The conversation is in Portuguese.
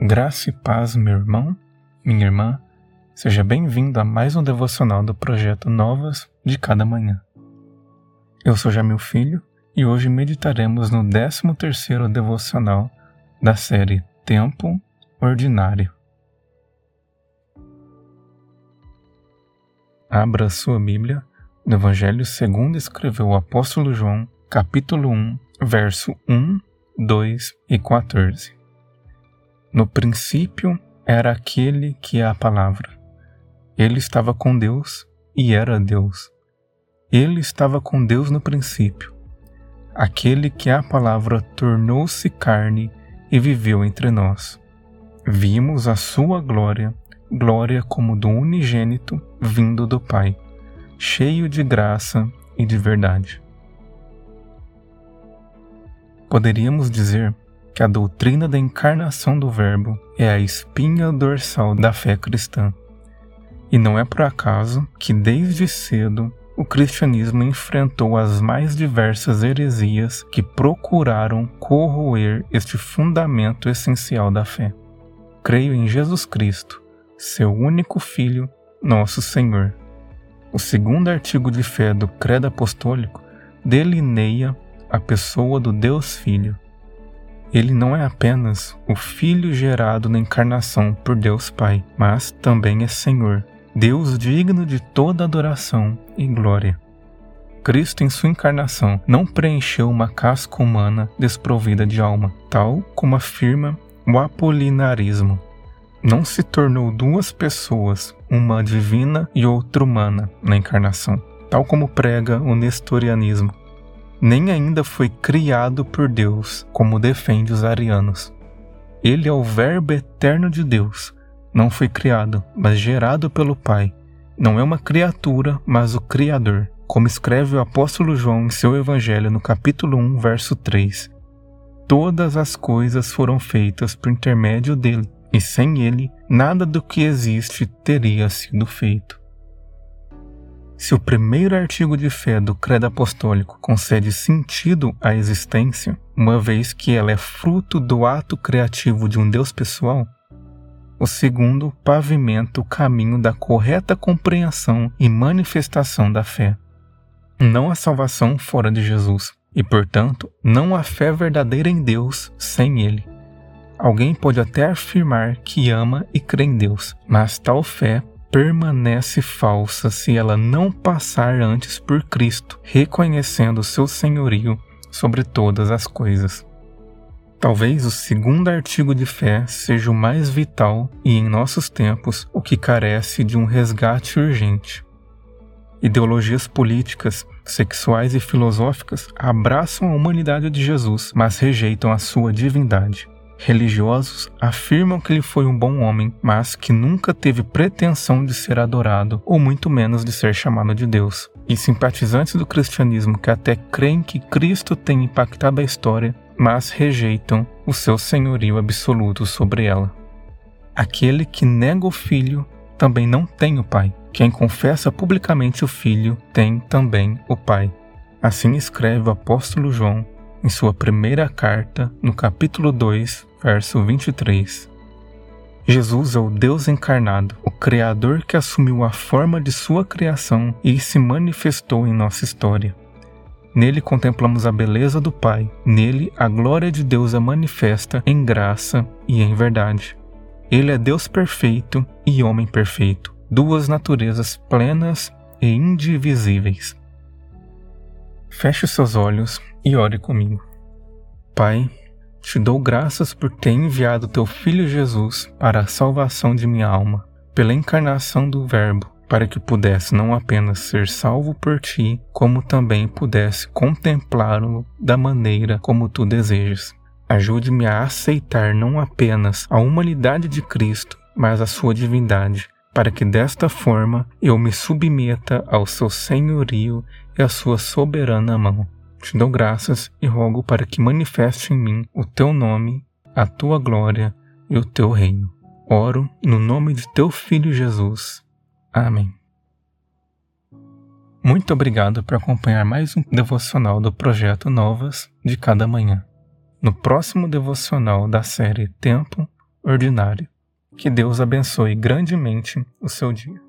Graça e paz, meu irmão, minha irmã, seja bem-vindo a mais um devocional do projeto Novas de Cada Manhã. Eu sou Jamil Filho e hoje meditaremos no 13º devocional da série Tempo Ordinário. Abra sua Bíblia no Evangelho segundo escreveu o apóstolo João, capítulo 1, verso 1, 2 e 14. No princípio era aquele que é a palavra. Ele estava com Deus e era Deus. Ele estava com Deus no princípio. Aquele que é a palavra tornou-se carne e viveu entre nós. Vimos a sua glória, glória como do unigênito vindo do Pai, cheio de graça e de verdade. Poderíamos dizer que a doutrina da encarnação do Verbo é a espinha dorsal da fé cristã. E não é por acaso que desde cedo o cristianismo enfrentou as mais diversas heresias que procuraram corroer este fundamento essencial da fé. Creio em Jesus Cristo, seu único Filho, nosso Senhor. O segundo artigo de fé do Credo Apostólico delineia a pessoa do Deus Filho ele não é apenas o Filho gerado na encarnação por Deus Pai, mas também é Senhor, Deus digno de toda adoração e glória. Cristo, em sua encarnação, não preencheu uma casca humana desprovida de alma, tal como afirma o apolinarismo. Não se tornou duas pessoas, uma divina e outra humana, na encarnação, tal como prega o nestorianismo nem ainda foi criado por Deus, como defende os arianos. Ele é o Verbo eterno de Deus. Não foi criado, mas gerado pelo Pai. Não é uma criatura, mas o Criador, como escreve o apóstolo João em seu Evangelho no capítulo 1, verso 3. Todas as coisas foram feitas por intermédio dele, e sem ele, nada do que existe teria sido feito. Se o primeiro artigo de fé do Credo Apostólico concede sentido à existência, uma vez que ela é fruto do ato criativo de um Deus pessoal, o segundo pavimenta o caminho da correta compreensão e manifestação da fé. Não há salvação fora de Jesus, e portanto, não há fé verdadeira em Deus sem Ele. Alguém pode até afirmar que ama e crê em Deus, mas tal fé permanece falsa se ela não passar antes por Cristo, reconhecendo seu senhorio sobre todas as coisas. Talvez o segundo artigo de fé seja o mais vital e, em nossos tempos, o que carece de um resgate urgente. Ideologias políticas, sexuais e filosóficas abraçam a humanidade de Jesus, mas rejeitam a sua divindade. Religiosos afirmam que ele foi um bom homem, mas que nunca teve pretensão de ser adorado ou muito menos de ser chamado de Deus. E simpatizantes do cristianismo que até creem que Cristo tem impactado a história, mas rejeitam o seu senhorio absoluto sobre ela. Aquele que nega o filho também não tem o pai. Quem confessa publicamente o filho tem também o pai. Assim escreve o apóstolo João em sua primeira carta, no capítulo 2, verso 23. Jesus é o Deus encarnado, o Criador que assumiu a forma de sua criação e se manifestou em nossa história. Nele contemplamos a beleza do Pai, nele a glória de Deus é manifesta em graça e em verdade. Ele é Deus perfeito e homem perfeito, duas naturezas plenas e indivisíveis. Feche seus olhos e ore comigo. Pai, te dou graças por ter enviado teu Filho Jesus para a salvação de minha alma, pela encarnação do Verbo, para que pudesse não apenas ser salvo por ti, como também pudesse contemplá-lo da maneira como tu desejas. Ajude-me a aceitar não apenas a humanidade de Cristo, mas a sua divindade, para que desta forma eu me submeta ao seu senhorio e à sua soberana mão. Te dou graças e rogo para que manifeste em mim o teu nome, a tua glória e o teu reino. Oro no nome de teu Filho Jesus. Amém. Muito obrigado por acompanhar mais um devocional do projeto Novas de cada manhã. No próximo devocional da série Tempo ordinária. Que Deus abençoe grandemente o seu dia.